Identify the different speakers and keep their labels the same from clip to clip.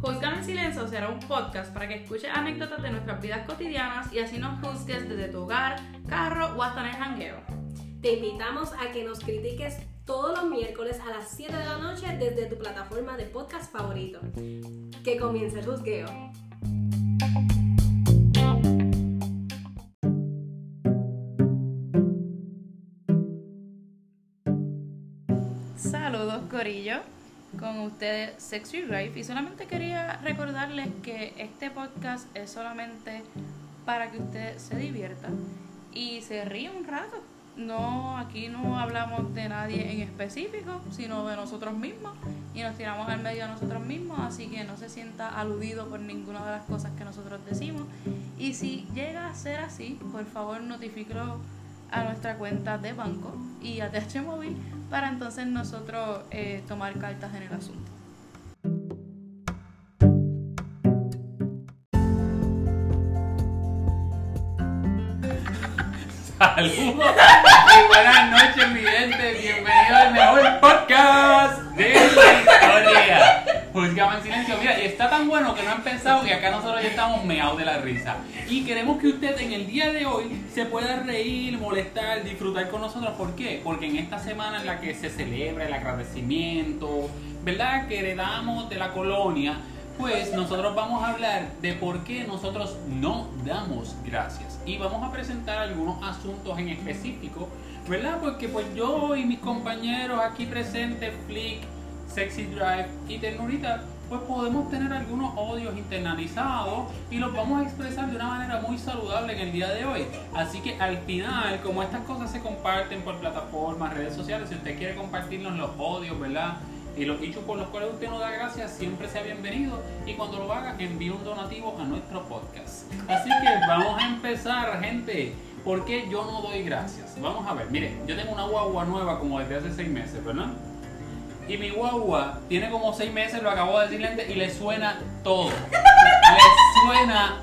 Speaker 1: Juzgame en Silencio será un podcast para que escuches anécdotas de nuestras vidas cotidianas y así nos juzgues desde tu hogar, carro o hasta en el jangueo.
Speaker 2: Te invitamos a que nos critiques todos los miércoles a las 7 de la noche desde tu plataforma de podcast favorito. Que comience el juzgueo.
Speaker 1: Corillo, con ustedes Sexy Drive y solamente quería recordarles que este podcast es solamente para que usted se divierta y se ríe un rato. No, aquí no hablamos de nadie en específico, sino de nosotros mismos y nos tiramos al medio de nosotros mismos, así que no se sienta aludido por ninguna de las cosas que nosotros decimos. Y si llega a ser así, por favor notifíquelo a nuestra cuenta de banco y a TH Móvil para entonces nosotros eh, tomar cartas en el asunto.
Speaker 3: Saludos y buenas noches, mi gente. Bienvenido al mejor podcast de la historia. Juzgaba en silencio. Mira, y está tan bueno que no han pensado y acá nosotros ya estamos meados de la risa. Y queremos que usted en el día de hoy se pueda reír, molestar, disfrutar con nosotros. ¿Por qué? Porque en esta semana en la que se celebra el agradecimiento, ¿verdad? Que heredamos de la colonia pues nosotros vamos a hablar de por qué nosotros no damos gracias y vamos a presentar algunos asuntos en específico, ¿verdad? Porque pues yo y mis compañeros aquí presentes, Flick, Sexy Drive y Ternurita, pues podemos tener algunos odios internalizados y los vamos a expresar de una manera muy saludable en el día de hoy. Así que al final, como estas cosas se comparten por plataformas, redes sociales, si usted quiere compartirnos los odios, ¿verdad? Y los dichos por los cuales usted no da gracias siempre sea bienvenido y cuando lo haga envíe un donativo a nuestro podcast. Así que vamos a empezar, gente. ¿Por qué yo no doy gracias? Vamos a ver, mire, yo tengo una guagua nueva como desde hace seis meses, ¿verdad? Y mi guagua tiene como seis meses, lo acabo de decirle antes, y le suena todo. Le suena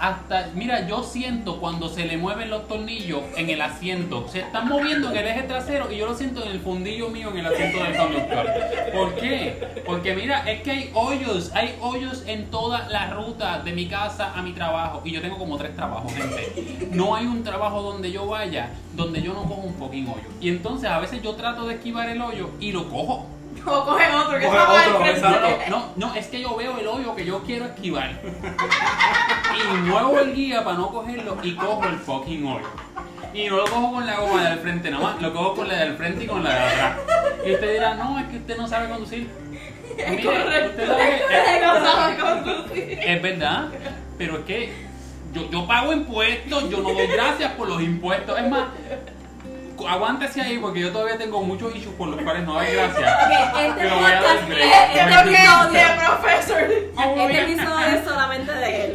Speaker 3: hasta, mira, yo siento cuando se le mueven los tornillos en el asiento. Se están moviendo en el eje trasero y yo lo siento en el fundillo mío en el asiento del conductor. ¿Por qué? Porque mira, es que hay hoyos, hay hoyos en toda la ruta de mi casa a mi trabajo. Y yo tengo como tres trabajos, gente. No hay un trabajo donde yo vaya donde yo no cojo un fucking hoyo. Y entonces a veces yo trato de esquivar el hoyo y lo cojo.
Speaker 1: O coge otro que
Speaker 4: Coge
Speaker 1: está
Speaker 4: otro.
Speaker 3: No, no, es que yo veo el hoyo que yo quiero esquivar. Y muevo el guía para no cogerlo y cojo el fucking hoyo. Y no lo cojo con la goma del frente nada más, lo cojo con la del frente y con la de atrás. Y usted dirá, no, es que usted no sabe conducir. Mire, usted sabe que-
Speaker 1: No sabe conducir.
Speaker 3: es verdad, pero es que yo, yo pago impuestos, yo no doy gracias por los impuestos. Es más, aguántese ahí porque yo todavía tengo muchos issues por los cuales no doy gracias.
Speaker 2: Ok, este
Speaker 3: Pero voy a dar
Speaker 2: podcast
Speaker 3: break.
Speaker 2: es
Speaker 1: Este
Speaker 2: episodio.
Speaker 1: de profesor.
Speaker 2: Este episodio es solamente de él.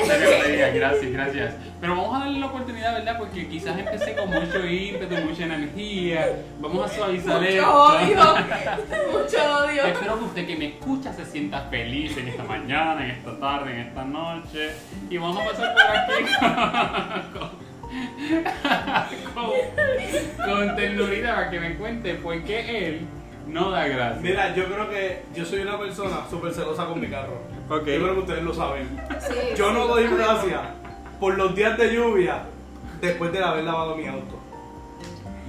Speaker 3: Diga, Gracias, gracias. Pero vamos a darle la oportunidad, ¿verdad? Porque quizás empecé con mucho ímpetu, mucha energía. Vamos a suavizar esto.
Speaker 1: Mucho odio. Mucho odio.
Speaker 3: Espero que usted que me escucha se sienta feliz en esta mañana, en esta tarde, en esta noche. Y vamos a pasar por aquí con, con, ternurita para que me cuente por qué él no da gracias.
Speaker 4: Mira, yo creo que yo soy una persona súper celosa con mi carro.
Speaker 3: Ok.
Speaker 4: Yo creo que ustedes lo saben.
Speaker 2: Sí,
Speaker 4: Yo
Speaker 2: sí,
Speaker 4: no doy
Speaker 2: sí.
Speaker 4: gracias por los días de lluvia después de haber lavado mi auto.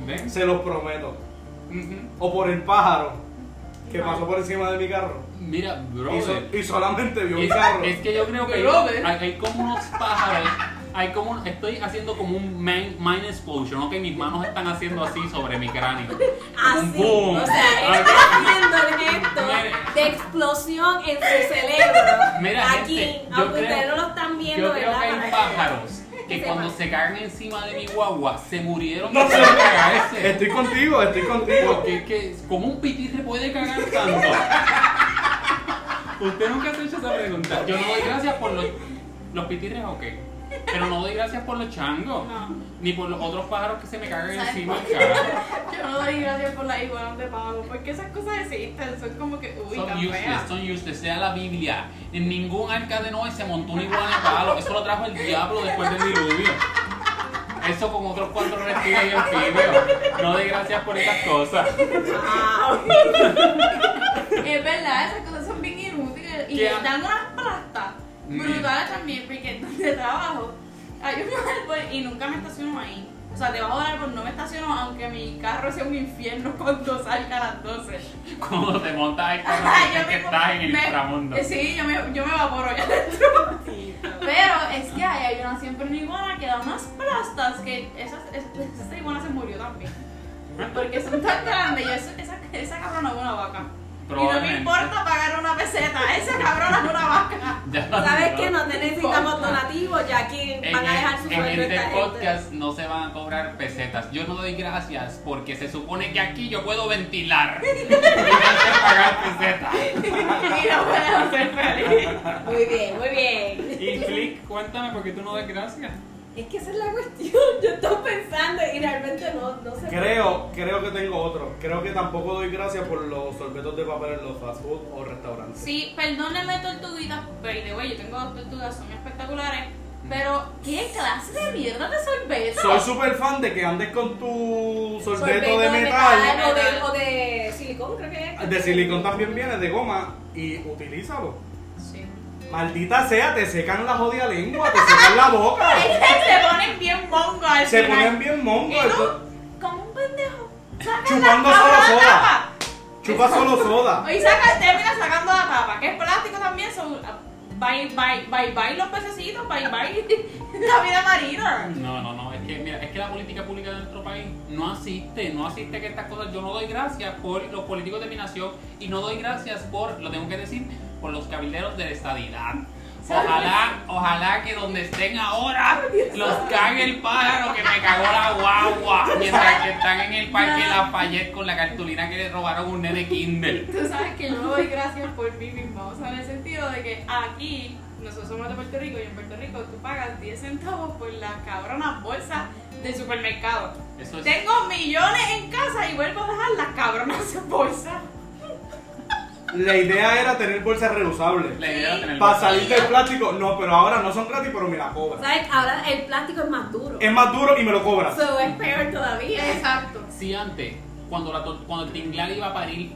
Speaker 3: ¿Ven?
Speaker 4: Se los prometo. O por el pájaro que pasó por encima de mi carro.
Speaker 3: Mira,
Speaker 4: Y, so- y solamente vio mi carro.
Speaker 3: es que yo creo que hay como unos pájaros, hay como un- estoy haciendo como un mind, mind explosion, ¿no? Que mis manos están haciendo así sobre mi cráneo. Como un
Speaker 2: Así.
Speaker 3: boom.
Speaker 2: O sea, está haciendo el gesto de explosión en su cerebro.
Speaker 3: Mira,
Speaker 2: Aquí,
Speaker 3: gente, yo
Speaker 2: aunque
Speaker 3: creo-
Speaker 2: ustedes no lo están viendo,
Speaker 3: Yo creo
Speaker 2: ¿verdad?
Speaker 3: que hay pájaros que cuando se cagan encima de mi guagua se murieron
Speaker 4: No
Speaker 3: de
Speaker 4: sé.
Speaker 3: cagarse.
Speaker 4: Estoy contigo, estoy contigo.
Speaker 3: Porque es que, ¿cómo un pitirre puede cagar tanto? Usted nunca se ha hecho esa pregunta. Yo no doy gracias por los, los pitirres, ok. Pero no doy gracias por los changos.
Speaker 1: No.
Speaker 3: Ni por los otros pájaros que se me cagan
Speaker 1: ¿Sabes
Speaker 3: encima del cara.
Speaker 1: Yo no doy gracias por las iguanas de pavo, porque esas cosas existen, son como que, uy,
Speaker 3: Son
Speaker 1: tan
Speaker 3: useless,
Speaker 1: feas.
Speaker 3: son useless. Sea la Biblia. En ningún arca de Noé se montó una iguana de palo. Eso lo trajo el diablo después del diluvio. Eso con otros cuatro reptiles y anfibios. No de gracias por esas cosas.
Speaker 1: Es verdad, esas cosas son bien inútiles. Y dan unas plastas brutales también, porque donde trabajo hay un árbol y nunca me estaciono ahí. O sea, debajo del árbol no me estaciono, aunque mi carro sea un infierno cuando salga a las 12.
Speaker 3: Cuando te montas que estás en el
Speaker 1: me-
Speaker 3: inframundo.
Speaker 1: Sí, yo me, yo me evaporo allá adentro. Pero es que hay, hay una siempre una iguana que da unas plastas que esa, esa, esa iguana se murió también. Porque son tan grandes. Yo, esa, esa, esa cabrona es una vaca. Y no me importa pagar una peseta. Esa cabrona es una vaca.
Speaker 3: Ya
Speaker 2: ¿Sabes
Speaker 3: no.
Speaker 2: qué? No te necesitamos donativos, ya aquí van a dejar su
Speaker 3: en este
Speaker 2: esta gente.
Speaker 3: podcast no se van a cobrar pesetas. Yo no doy gracias porque se supone que aquí yo puedo ventilar. Y no pagar pesetas.
Speaker 1: Y no puedo ser feliz.
Speaker 2: Muy bien, muy bien.
Speaker 3: Y Flick, cuéntame por qué tú no das gracias.
Speaker 2: Es que esa es la cuestión. Yo estoy pensando y realmente no, no sé.
Speaker 4: Creo, creo que tengo otro. Creo que tampoco doy gracias por los sorbetos de papel en los fast food o restaurantes.
Speaker 1: Sí, perdónenme tortuguitas, by the way, yo tengo dos tortugas, son espectaculares. Pero, ¿qué clase de mierda de sorbeto?
Speaker 4: Soy súper fan de que andes con tu sorbeto,
Speaker 2: Sorbeto
Speaker 4: de metal.
Speaker 2: o, de, o de silicón, creo que es.
Speaker 4: De silicón también viene, de goma. Y utilízalo. Maldita sea, te secan la jodida lengua, te secan la boca.
Speaker 1: Se ponen bien mongo al
Speaker 4: Se
Speaker 1: final.
Speaker 4: ponen bien mongos.
Speaker 1: Y tú, como un pendejo, sacas
Speaker 4: Chupando
Speaker 1: la
Speaker 4: solo soda.
Speaker 1: tapa.
Speaker 4: Chupa solo soda.
Speaker 1: Y saca, termina sacando la tapa, que es plástico también. Son, bye, bye, bye, bye los pececitos, bye, bye la vida marina.
Speaker 3: No, no, no, es que mira, es que la política pública de nuestro país no asiste, no asiste que estas cosas, yo no doy gracias por los políticos de mi nación y no doy gracias por, lo tengo que decir, por los cabilderos de la estadidad. Ojalá, ojalá que donde estén ahora los cague el pájaro que me cagó la guagua mientras que están en el parque Lafayette con la cartulina que le robaron un nene Kindle.
Speaker 1: Tú sabes que yo doy gracias por mí misma, o sea, en el sentido de que aquí, nosotros somos de Puerto Rico y en Puerto Rico tú pagas 10 centavos por las cabronas bolsas del supermercado.
Speaker 3: Eso es,
Speaker 1: Tengo millones en casa y vuelvo a dejar las cabronas bolsas.
Speaker 4: La idea era tener bolsas reusables.
Speaker 3: la idea de tener
Speaker 4: Para salir del plástico, no, pero ahora no son gratis, pero me la cobran.
Speaker 2: ¿Sabes? Ahora el plástico es más duro.
Speaker 4: Es más duro y me lo cobras.
Speaker 2: Eso es peor todavía.
Speaker 1: Exacto.
Speaker 3: Si antes, cuando, la, cuando el tinglar iba a parir,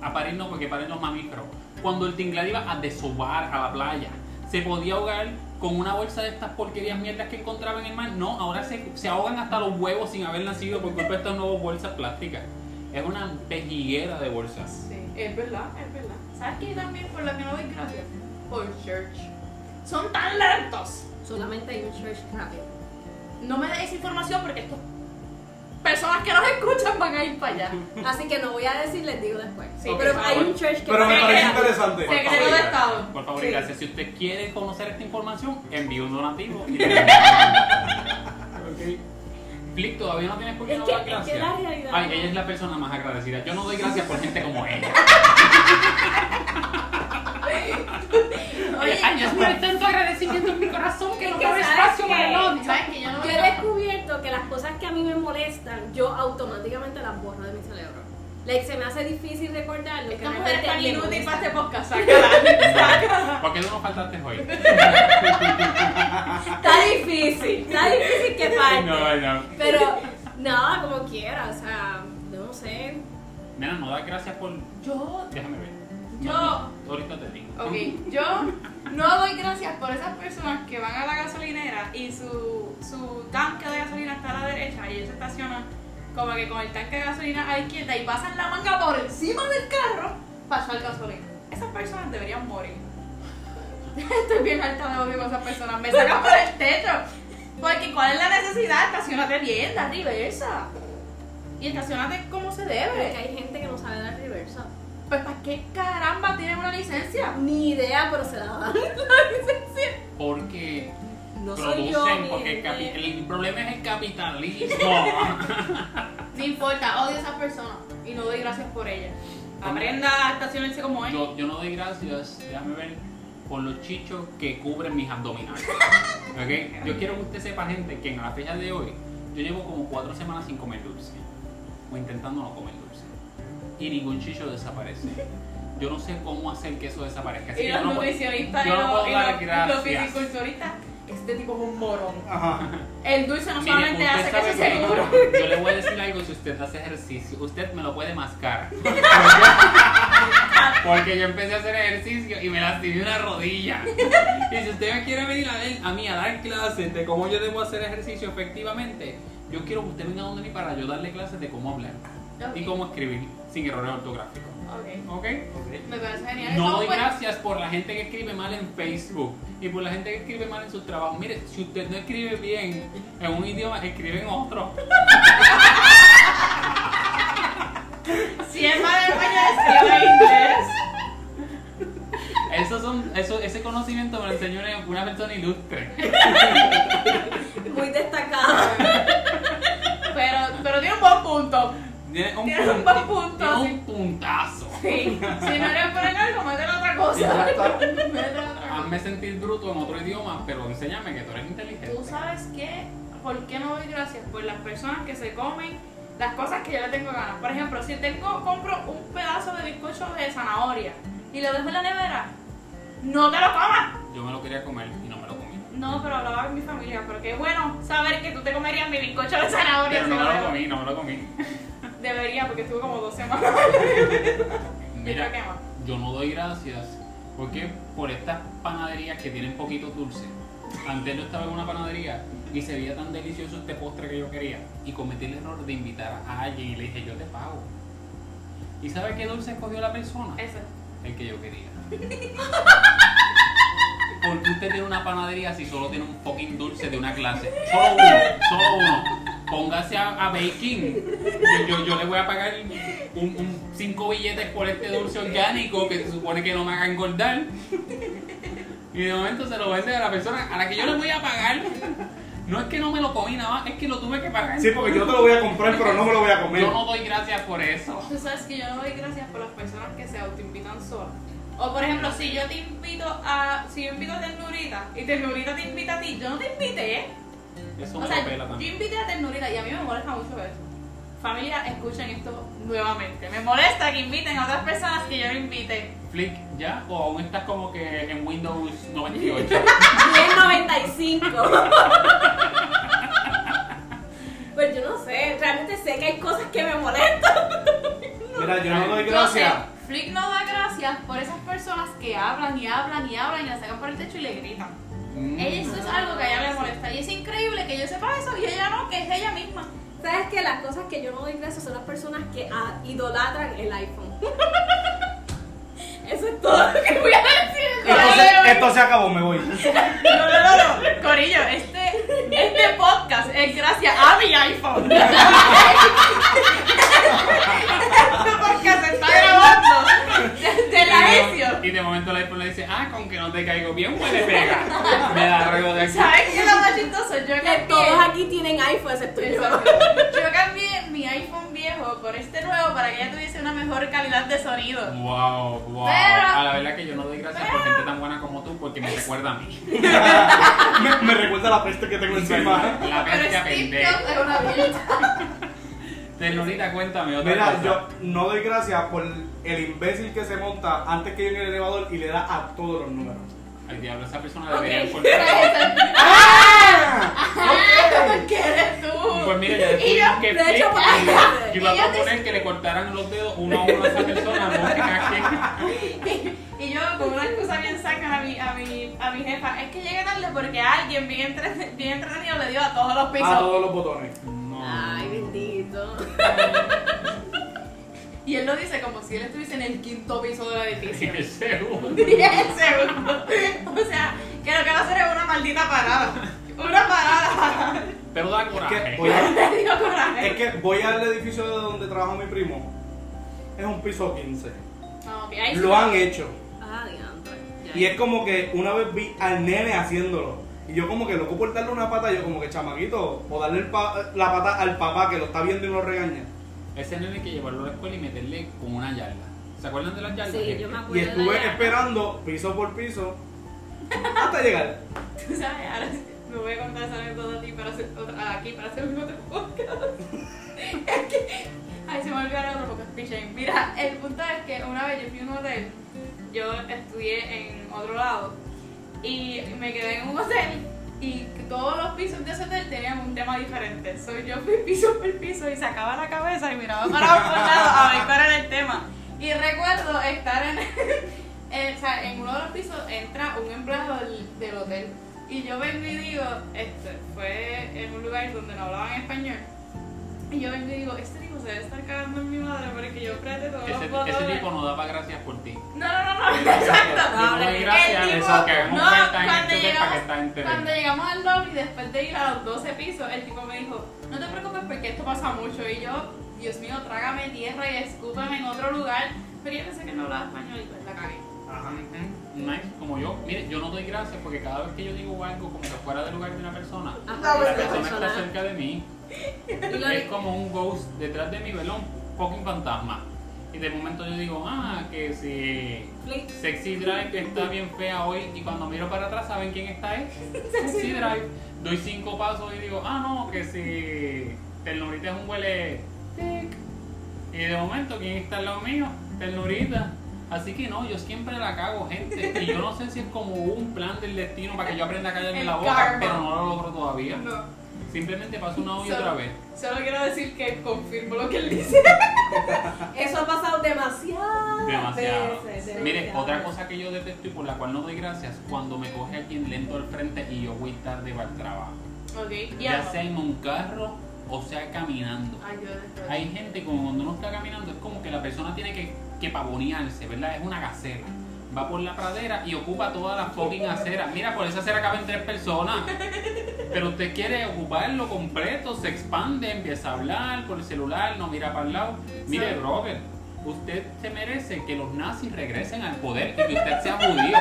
Speaker 3: a parir no porque paren los mamíferos, cuando el tinglar iba a desovar a la playa, se podía ahogar con una bolsa de estas porquerías mierdas que encontraba en el mar. No, ahora se, se ahogan hasta los huevos sin haber nacido por culpa de estas nuevas bolsas plásticas. Es una pejiguera de bolsas.
Speaker 1: Sí, es verdad, es verdad. ¿Sabes qué también por lo que no doy gracias? Por church. Son tan lentos.
Speaker 2: Solamente hay un church rápido.
Speaker 1: No me des información porque estas personas que nos escuchan van a ir para allá.
Speaker 2: Así que no voy a decir, les digo después.
Speaker 1: Sí,
Speaker 2: pero hay un church que
Speaker 4: Pero me parece interesante.
Speaker 3: Por
Speaker 1: Secreto
Speaker 3: favor,
Speaker 1: de Estado.
Speaker 3: Por favor y
Speaker 2: Sí.
Speaker 3: gracias. Si usted quiere conocer esta información, envíe un donativo. Y. Flick, todavía no tienes por qué no dar gracias.
Speaker 2: la realidad
Speaker 3: Ay, ella es la persona más agradecida. Yo no doy gracias por gente como ella.
Speaker 1: Oye,
Speaker 3: Ay, Dios mío, hay tanto agradecimiento en mi corazón que no cabe
Speaker 2: ¿sabes
Speaker 3: espacio para el odio.
Speaker 1: ¿sabes que yo no
Speaker 2: Yo he descubierto que las cosas que a mí me molestan, yo automáticamente las borro de mi cerebro. Like, se me hace difícil recordarlo.
Speaker 1: Esta
Speaker 2: que
Speaker 1: mujer es tan inútil para este podcast. Sácala.
Speaker 3: ¿Por qué no faltaste hoy?
Speaker 2: Está difícil, está difícil que falte.
Speaker 3: No, no.
Speaker 2: Pero, nada, como quiera, o sea, yo no sé.
Speaker 3: Nena, no das gracias por.
Speaker 1: Yo,
Speaker 3: Déjame ver.
Speaker 1: Yo-
Speaker 3: No, ahorita te digo.
Speaker 1: ok, yo no doy gracias por esas personas que van a la gasolinera y su, su tanque de gasolina está a la derecha y ellos se estacionan como que con el tanque de gasolina a la izquierda y pasan la manga por encima del carro para echar gasolina. Esas personas deberían morir. Estoy bien alta de odio con esas personas. Me sacan por el techo. Porque ¿cuál es la necesidad? Estacionate bien, da reversa. Y estacionate como se debe.
Speaker 2: hay gente que no sabe dar reversa.
Speaker 1: Pues ¿para qué caramba tienen una licencia?
Speaker 2: Ni idea, pero se la dan la licencia.
Speaker 3: Porque
Speaker 2: No soy yo,
Speaker 3: producen, porque el, problema es el capitalismo.
Speaker 1: No importa, odio a esas personas y no doy gracias por ellas. Aprenda a estacionarse como es.
Speaker 3: yo, yo no doy gracias, déjame ver, por los chichos que cubren mis abdominales. ¿Ok? Yo quiero que usted sepa, gente, que en la fecha de hoy yo llevo como cuatro semanas sin comer dulce. O intentando no comer dulce. Y ningún chicho desaparece. Yo no sé cómo hacer que eso desaparezca. Así
Speaker 1: Y
Speaker 3: que
Speaker 1: los
Speaker 3: yo no puedo-
Speaker 1: nutricionistas y
Speaker 3: yo no puedo
Speaker 1: y
Speaker 3: dar
Speaker 1: los- los fisiculturistas. este tipo es un morón.
Speaker 4: Ajá.
Speaker 1: El dulce no solamente hace que se seguro.
Speaker 3: Yo le voy a decir algo si usted hace ejercicio. Usted me lo puede mascar. Porque yo empecé a hacer ejercicio y me lastimé una rodilla. Y si usted me quiere venir a, ver- a mí a dar clases de cómo yo debo hacer ejercicio efectivamente, yo quiero que usted venga donde mí para yo darle clases de cómo hablar y cómo escribir sin errores ortográficos.
Speaker 1: Ok.
Speaker 3: ¿Ok?
Speaker 1: Me parece genial.
Speaker 3: No
Speaker 1: ¿Cómo
Speaker 3: doy gracias por la gente que escribe mal en Facebook y por la gente que escribe mal en sus trabajos. Mire, si usted no escribe bien en un idioma, escribe en otro.
Speaker 1: Si es mal español, escribe en inglés.
Speaker 3: Eso son, eso, ese conocimiento me lo enseñó una- una persona ilustre.
Speaker 2: Muy destacado.
Speaker 1: Tiene un.
Speaker 3: Tiene un,
Speaker 1: buen punto,
Speaker 3: tiene
Speaker 1: sí.
Speaker 3: un puntazo.
Speaker 1: Sí. Si no eres por algo, métele otra cosa.
Speaker 3: Exacto.
Speaker 1: Métele otra cosa.
Speaker 3: Hazme sentir bruto en otro idioma, pero enséñame que tú eres inteligente.
Speaker 1: Tú sabes qué, por qué no doy gracias por las personas que se comen las cosas que yo le tengo ganas. Por ejemplo, si tengo, compro un pedazo de bizcocho de zanahoria y lo dejo en la nevera, no te lo comas.
Speaker 3: Yo me lo quería comer y no
Speaker 1: pero hablaba con mi familia, pero qué bueno saber que tú te comerías mi bizcocho de zanahoria.
Speaker 3: Pero
Speaker 1: si
Speaker 3: no me
Speaker 1: lo
Speaker 3: comí, no me lo comí.
Speaker 1: Debería, porque estuve como dos semanas.
Speaker 3: Mira, yo no doy gracias porque por estas panaderías que tienen poquito dulce. Antes yo estaba en una panadería y se veía tan delicioso este postre que yo quería y cometí el error de invitar a alguien y le dije yo te pago. ¿Y sabe qué dulce escogió la persona?
Speaker 1: Ese.
Speaker 3: El que yo quería. Porque usted tiene una panadería si solo tiene un fucking dulce de una clase. Solo uno, solo uno. Póngase a, a baking. Yo, yo, yo le voy a pagar un, un cinco billetes por este dulce orgánico que se supone que no me haga engordar. Y de momento se lo vende a la persona a la que yo le voy a pagar. No es que no me lo comí nada más, es que lo tuve que pagar.
Speaker 4: Sí, porque yo te lo voy a comprar, pero no me lo voy a comer.
Speaker 3: Yo no doy gracias por eso.
Speaker 1: Tú sabes que yo no doy gracias por las personas que se autoinvitan solas. O por ejemplo, si yo te invito a. Si yo invito a Ternurita y Ternurita te invita a ti, yo no te invité.
Speaker 3: Eso
Speaker 1: O
Speaker 3: me
Speaker 1: sea,
Speaker 3: pela
Speaker 1: yo
Speaker 3: también.
Speaker 1: invité a Ternurita y a mí me molesta mucho eso. Familia, escuchen esto nuevamente. Me molesta que inviten a otras personas que yo no invité.
Speaker 3: Flick, ¿ya? ¿O aún estás como que en Windows 98?
Speaker 2: 1095. Pues yo no sé, realmente sé que hay cosas que me molestan.
Speaker 4: Mira, yo no doy gracias.
Speaker 1: Flick no da gracias por esas personas que hablan y hablan y hablan y la sacan por el techo y le gritan.
Speaker 3: Mm.
Speaker 1: Eso es algo que a ella le molesta. Y es increíble que yo sepa eso y ella no, que es ella misma.
Speaker 2: ¿Sabes que Las cosas que yo no doy gracias son las personas que idolatran el iPhone. Eso es todo lo que voy a decir.
Speaker 4: Entonces, esto se acabó, me voy.
Speaker 1: No, no, no, no. Corillo, este, este podcast es gracias a mi iPhone. este podcast se está grabando desde la ESIO.
Speaker 3: Y de momento el iPhone le dice, ah, con que no te caigo bien, huele pega. Me da ruido de aquí.
Speaker 1: ¿Sabes qué es lo más chistoso? Yo
Speaker 2: Que
Speaker 1: cambié,
Speaker 2: todos aquí tienen iPhone excepto yo.
Speaker 1: Yo cambié mi iPhone viejo por este nuevo para que ella tuviese una mejor calidad de sonido.
Speaker 3: Wow, wow.
Speaker 1: Pero-
Speaker 3: a la verdad que yo no doy gracias por gente tan buena como tú porque me recuerda a mí.
Speaker 4: Me, me recuerda la peste que tengo encima.
Speaker 3: La
Speaker 1: Pero Steve
Speaker 3: pendeja.
Speaker 1: Es una.
Speaker 3: Ternurita, cuéntame otra
Speaker 4: Mira,
Speaker 3: cosa.
Speaker 4: yo no doy gracias por el imbécil que se monta antes que yo en el elevador y le da a todos los números.
Speaker 3: Al diablo, esa persona debería
Speaker 1: Pero
Speaker 3: cortar.
Speaker 1: ese-
Speaker 4: ¡Ah!
Speaker 1: ¿Qué eres tú?
Speaker 3: Pues mira, ya
Speaker 1: Y yo-
Speaker 3: que
Speaker 2: de hecho,
Speaker 3: yo iba a
Speaker 1: y yo te-
Speaker 3: proponer que le cortaran los dedos uno a uno a esa persona, no que.
Speaker 1: Y yo con una excusa bien saca a mi, a mi, a mi jefa, es que llegué tarde porque alguien bien, bien entretenido le dio a todos los pisos.
Speaker 4: A todos los botones.
Speaker 1: Y él lo dice como si él estuviese en el quinto piso del edificio.
Speaker 3: El segundo.
Speaker 1: Y el segundo. O sea, que lo que va a hacer es una maldita parada. Una parada.
Speaker 3: Pero da
Speaker 4: Es que
Speaker 3: coraje.
Speaker 4: voy a,
Speaker 1: Le dio coraje.
Speaker 4: es que voy al edificio de donde trabaja mi primo. Es un piso 15.
Speaker 1: No, ok, ahí sí
Speaker 4: Lo han hecho.
Speaker 2: Ah, diantre.
Speaker 4: Y es como que una vez vi al nene haciéndolo. Y yo como que loco por darle una pata, yo como que chamaquito, o darle pa- la pata al papá que lo está viendo y lo regaña.
Speaker 3: Ese nene hay que llevarlo a la escuela y meterle con una yarda. ¿Se acuerdan de las yardas?
Speaker 2: Sí, yo me
Speaker 4: Y
Speaker 2: acuerdo. de
Speaker 4: estuve
Speaker 2: la-
Speaker 4: esperando piso por piso hasta llegar.
Speaker 1: Tú sabes, ahora sí, me voy a contar esa anécdota a ti para hacer otra, aquí para hacer un otro podcast. Es que, ay, se me olvidó el otro podcast, pichén. Mira, el punto es que una vez yo fui a un hotel, yo estudié en otro lado y me quedé en un hotel Y todos los pisos de ese hotel tenían un tema diferente. So, yo fui piso por piso y sacaba la cabeza y miraba para otro lado a ver cuál era el tema. Y recuerdo estar en, en, o sea, en uno de los pisos entra un empleado del, del hotel. Y yo vengo y digo, este, fue en un lugar donde no hablaban español. Y yo y digo, este tipo se debe estar cagando en mi madre porque yo apreté todos los
Speaker 3: Ese,
Speaker 1: botones.
Speaker 3: ese tipo no daba gracias por ti.
Speaker 1: No, no, no, no, exacto.
Speaker 3: No doy
Speaker 2: El
Speaker 3: gracias,
Speaker 1: tipo-
Speaker 3: eso que hagamos
Speaker 1: no, cuando llegamos, cuando llegamos al lobby, después de ir a los 12 pisos, el tipo me dijo, no te preocupes porque esto pasa mucho. Y yo, Dios mío, trágame tierra y escúpame en otro lugar. Pero yo pensé que no hablaba español y pues la cagué.
Speaker 4: Ajá.
Speaker 3: Nice, como yo. Mire, yo no doy gracias porque cada vez que yo digo algo como que fuera del lugar de una persona, la
Speaker 2: pues,
Speaker 3: persona
Speaker 2: persona.
Speaker 3: está cerca de mí. Es como un ghost detrás de mi velón, fucking fantasma. Y de momento yo digo, ah, que si. Sexy Drive está bien fea hoy y cuando miro para atrás, ¿saben quién está ahí? Sexy Drive. Doy cinco pasos y digo, ah, no, que si Ternurita es un huele tic. Y de momento, ¿quién está al lado mío? Ternurita. Así que no, yo siempre la cago, gente. Y yo no sé si es como un plan del destino para que yo aprenda a callarme
Speaker 1: El
Speaker 3: la boca,
Speaker 1: karma.
Speaker 3: pero no lo logro todavía.
Speaker 1: No.
Speaker 3: Simplemente paso una y otra vez.
Speaker 1: Solo quiero decir que confirmo lo que él dice.
Speaker 2: Eso ha pasado demasiado.
Speaker 3: Demasiado.
Speaker 2: Veces,
Speaker 3: Mire,
Speaker 2: demasiado.
Speaker 3: otra cosa que yo detesto y por la cual no doy gracias, cuando me coge alguien lento al frente y yo voy tarde para el trabajo. Ya sea en un carro o sea caminando.
Speaker 1: Ay, yo.
Speaker 3: Hay gente como cuando uno está caminando, es como que la persona tiene que, que pavonearse, ¿verdad? Es una gacela. Va por la pradera y ocupa todas las fucking aceras. Mira, por esa acera caben tres personas. Pero usted quiere ocuparlo completo, se expande, empieza a hablar por el celular, no mira para el lado. Mire. Robert, usted se merece que los nazis regresen al poder y que usted sea judío.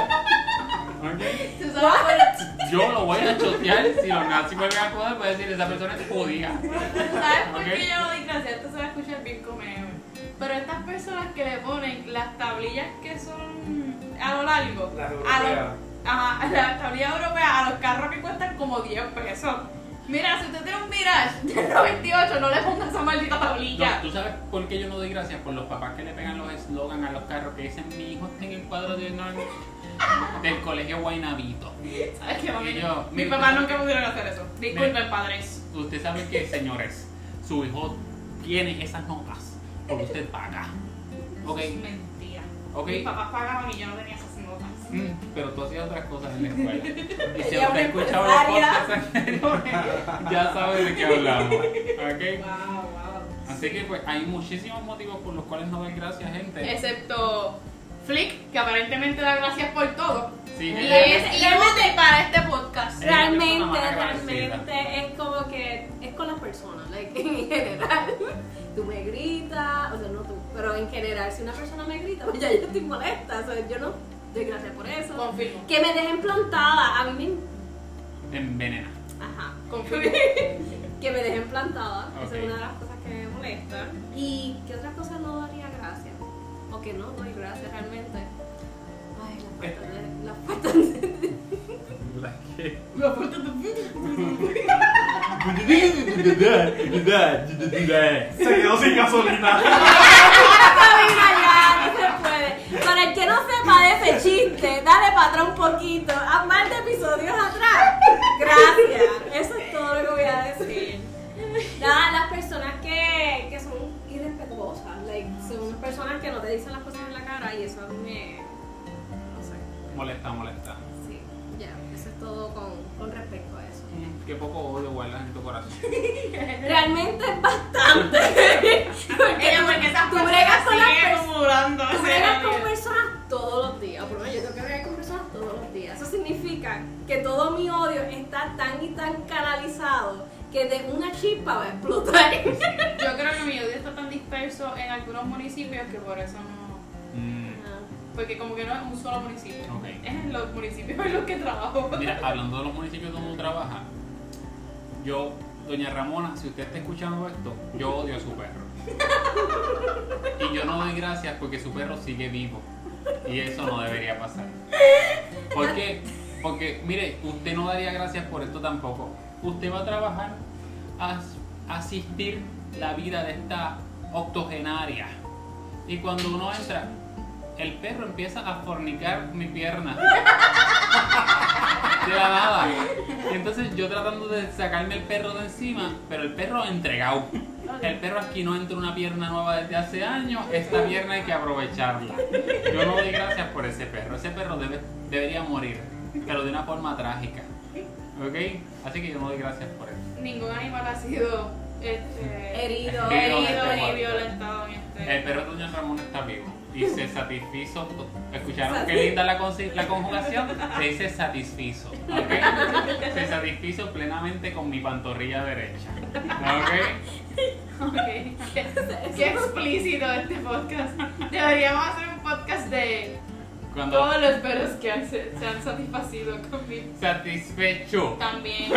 Speaker 3: ¿Ok?
Speaker 1: ¿Tú sabes por-
Speaker 3: Yo lo voy a chotear si los nazis vuelven al poder, voy a decir, esa persona es judía.
Speaker 1: ¿Sabes por
Speaker 3: Ok.
Speaker 1: qué yo doy gracias? Esto se va a escuchar bien como. Pero estas personas que le ponen las tablillas que son a lo largo,
Speaker 4: Las
Speaker 1: a
Speaker 4: europeas.
Speaker 1: ajá, las tablillas europeas a los carros que cuestan como 10 pesos. Mira, si usted tiene un Mirage del 98, no le ponga esa maldita tablilla.
Speaker 3: No, ¿Tú sabes por qué yo no doy gracias? Por los papás que le pegan los eslogan a los carros que dicen mi hijo está en el cuadro de honor del colegio Guaynabito.
Speaker 1: ¿Sabes qué, mami?
Speaker 3: Yo,
Speaker 1: papás
Speaker 3: usted
Speaker 1: nunca pudieron hacer eso. Disculpen, padres.
Speaker 3: Usted sabe que, señores, su hijo tiene esas notas porque usted paga. Ok,
Speaker 1: Es mentira.
Speaker 3: ok.
Speaker 1: Mis papás pagaban y yo no tenía esas notas.
Speaker 3: Mm, pero tú hacías otras cosas en la escuela. Y si usted escuchado los podcasts anteriores, ya sabe de qué hablamos. ¿Ok?
Speaker 2: Wow, wow.
Speaker 3: Así que pues hay muchísimos motivos por los cuales no doy gracias, gente.
Speaker 1: Excepto Flick, que aparentemente da gracias por todo.
Speaker 3: Sí,
Speaker 1: Y es inútil para este podcast.
Speaker 2: Realmente, realmente es como que es con las personas, like, en general. Tú me gritas, o sea, no tú, pero en general, si una persona me grita, pues ya yo estoy molesta, o sea, yo no doy gracias por eso.
Speaker 1: Confirmo.
Speaker 2: Que me dejen plantada, a mí me.
Speaker 3: envenena.
Speaker 2: Ajá.
Speaker 1: Confirmo.
Speaker 2: que me dejen plantada, esa es una de las cosas que me molesta. ¿Y qué otras cosas no daría gracias? O que no doy gracias realmente. Ay, la falta de. La falta de.
Speaker 4: Se quedó sin gasolina.
Speaker 2: Cabina ya, no se puede. Para el que no sepa de ese chiste, dale para atrás un poquito. A más de episodios atrás. Gracias. Eso es todo lo que voy a decir. Nada, las personas que, que son irrespetuosas. Like, son personas que no te dicen las cosas en la cara y eso a mí me.
Speaker 3: Molesta, molesta.
Speaker 2: Sí, ya. Eso es todo con, con respecto a eso.
Speaker 3: Qué poco odio guardas en tu corazón.
Speaker 2: Realmente es bastante. Porque
Speaker 1: Ella, porque esas
Speaker 2: tú bregas con las personas. Tú bregas con personas todos los días, por lo menos yo tengo que bregar con personas todos los días. Eso significa que todo mi odio está tan y tan canalizado que de una chispa va a explotar.
Speaker 1: Yo creo que mi odio está tan disperso en algunos municipios que por eso no.
Speaker 3: Mm,
Speaker 1: Porque como que no es un solo municipio. Es en los municipios en los que trabajo.
Speaker 3: Mira, hablando de los municipios donde uno trabaja, yo, doña Ramona, si usted está escuchando esto, yo odio a su perro. Y yo no doy gracias porque su perro sigue vivo. Y eso no debería pasar. ¿Por qué? Porque, mire, usted no daría gracias por esto tampoco. Usted va a trabajar a asistir la vida de esta octogenaria. Y cuando uno entra, el perro empieza a fornicar mi pierna. de la nada. Y entonces yo tratando de sacarme el perro de encima, pero el perro entregado. El perro aquí no entra una pierna nueva desde hace años, esta pierna hay que aprovecharla. Yo no doy gracias por ese perro, ese perro debe, debería morir, pero de una forma trágica. ¿Ok? Así que yo no doy gracias por eso.
Speaker 1: Ningún animal ha sido este,
Speaker 2: Herido.
Speaker 3: Herido.
Speaker 1: herido
Speaker 3: este
Speaker 1: ni violentado en este.
Speaker 3: El perro de Doña Ramón está vivo y se satisfizo. ¿Escucharon qué linda la, la conjugación? Se dice satisfizo. ¿ok? Se satisfizo plenamente con mi pantorrilla derecha. ¿Ok?
Speaker 1: Ok. Qué, qué explícito este podcast. Deberíamos hacer un podcast de
Speaker 3: Cuando
Speaker 1: todos los perros que han- se, se han satisfacido conmigo.
Speaker 3: satisfecho.
Speaker 1: También.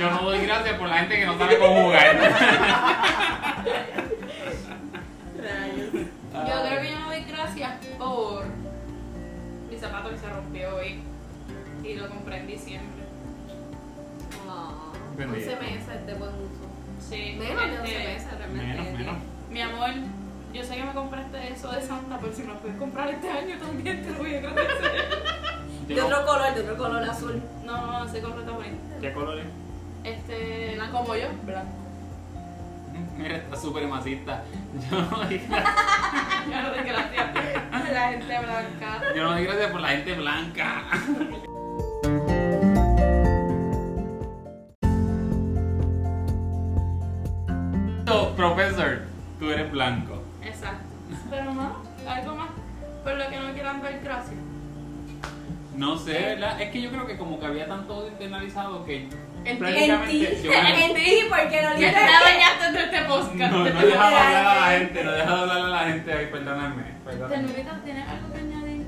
Speaker 3: Yo no doy gracias por la gente que no sabe conjugar.
Speaker 1: Yo creo que yo no doy gracias por mi zapato que se rompió hoy y lo compré en diciembre.
Speaker 2: Oh,
Speaker 3: Bendito.
Speaker 2: 11 meses de buen uso.
Speaker 1: Sí.
Speaker 2: Menos de 11
Speaker 1: este,
Speaker 2: meses realmente.
Speaker 3: Menos, menos.
Speaker 1: Mi amor, yo sé que me compraste eso de Santa, pero si me lo puedes comprar este año también te lo voy a agradecer.
Speaker 2: De otro color, de otro color azul.
Speaker 1: No, no, ese color está bonito.
Speaker 3: ¿Qué color es?
Speaker 1: Este, como yo, blanco.
Speaker 3: Mira, está súper masista. Yo no doy gracias.
Speaker 1: Yo no doy gracias a la gente blanca.
Speaker 3: Yo no doy gracias por la gente blanca. So, Profesor, tú eres blanco.
Speaker 1: Exacto. Pero no, algo más por lo que no quieran ver gracias.
Speaker 3: No sé, ¿verdad? Es que yo creo que como que había tanto internalizado que
Speaker 1: En ti.
Speaker 2: En ti, en porque no le
Speaker 1: te dañaste de este podcast.
Speaker 3: no, no he dejado hablar a la gente, no he dejado hablar a la gente, ay, perdóname. perdóname.
Speaker 1: ¿tienes algo que añadir?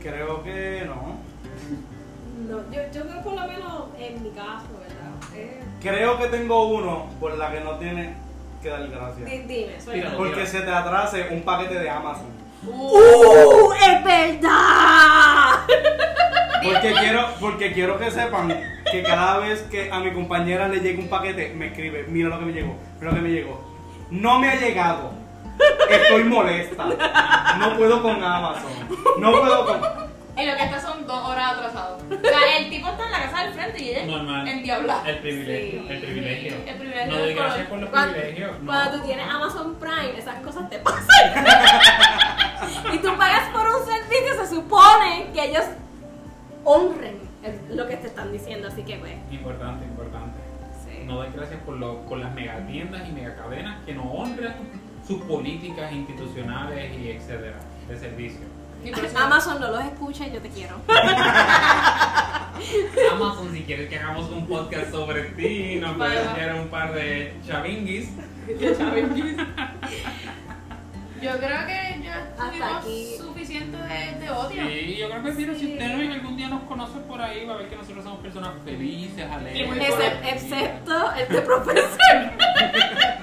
Speaker 4: Creo que no.
Speaker 2: No, yo, yo creo por lo menos en mi caso, ¿verdad? Eh,
Speaker 4: Creo que tengo uno por la que no tiene que dar gracias.
Speaker 2: di- dime.
Speaker 3: Tíralo.
Speaker 4: Porque se te atrase un paquete de Amazon.
Speaker 2: ¡Uh! ¡Es verdad!
Speaker 4: Porque quiero, porque quiero que sepan que cada vez que a mi compañera le llega un paquete, me escribe, mira lo que me llegó, mira lo que me llegó. No me ha llegado. Estoy molesta. No puedo con Amazon. No puedo con.
Speaker 1: Y lo que está son dos horas atrasados. O sea, el tipo está en la casa del frente y ella
Speaker 3: Normal.
Speaker 1: en diabla.
Speaker 3: El privilegio,
Speaker 2: Sí.
Speaker 3: el privilegio.
Speaker 1: El privilegio
Speaker 3: No doy gracias por los
Speaker 2: Cuando-
Speaker 3: privilegios. No.
Speaker 2: Cuando tú tienes Amazon Prime, esas cosas te pasan. y tú pagas por un servicio, se supone que ellos honren lo que te están diciendo. Así que, pues,
Speaker 3: Importante, importante.
Speaker 2: sí.
Speaker 3: No doy gracias por, lo- por las megatiendas y megacadenas que no honran sus políticas institucionales y etcétera de servicio.
Speaker 1: Eso-
Speaker 2: Amazon no los escucha y yo te quiero.
Speaker 3: Amazon, si quieres que hagamos un podcast sobre ti, nos puedes enviar un par de chavinguis.
Speaker 1: Yo creo que
Speaker 2: Hasta aquí.
Speaker 1: suficiente de, de odio.
Speaker 3: Sí, yo creo que mira, si usted no algún día nos conoce por ahí, va a ver que nosotros somos personas felices, alegres.
Speaker 2: excepto el de profesor.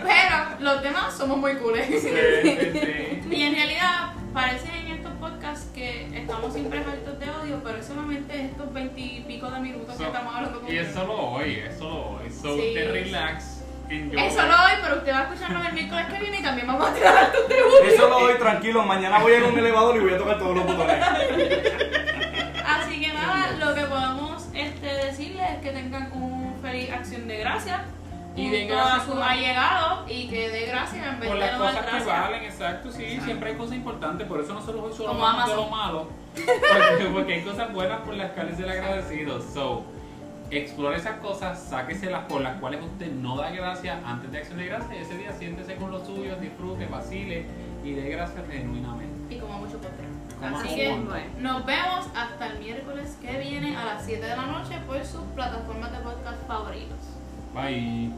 Speaker 1: Pero los demás somos muy cooles.
Speaker 3: Sí, sí, sí.
Speaker 1: Y en realidad parece en estos podcasts que estamos siempre hartos de odio, pero es solamente estos veintipico de minutos que estamos hablando con
Speaker 3: y es solo hoy, es solo hoy. So,
Speaker 1: Sí.
Speaker 3: usted relax, enjoy.
Speaker 1: Es solo hoy, pero usted va a escucharnos el miércoles que viene y también vamos a tirar hartos de
Speaker 4: lo doy tranquilo. Mañana voy a ir a un elevador y voy a tocar todos los botones.
Speaker 1: Así que nada, lo que podemos este, decirles es que tengan un feliz acción de gracias
Speaker 3: Y de gracias
Speaker 1: a sus
Speaker 3: por-
Speaker 1: allegados y que dé gracias en vez
Speaker 3: Por
Speaker 1: de
Speaker 3: las
Speaker 1: no dar
Speaker 3: cosas que valen, exacto, sí, siempre hay cosas importantes, por eso nosotros hoy solo de
Speaker 1: Amazon.
Speaker 3: lo malo, porque, porque hay cosas buenas por las cuales ser agradecido. So, explore esas cosas, sáqueselas por las cuales usted no da gracias antes de acción de gracias, y ese día siéntese con los suyos, disfrute, vacile y dé gracias genuinamente.
Speaker 1: Y como mucho postre. Así que nos vemos hasta el miércoles que viene a las 7 de la noche por sus plataformas de podcast favoritos.
Speaker 3: Bye.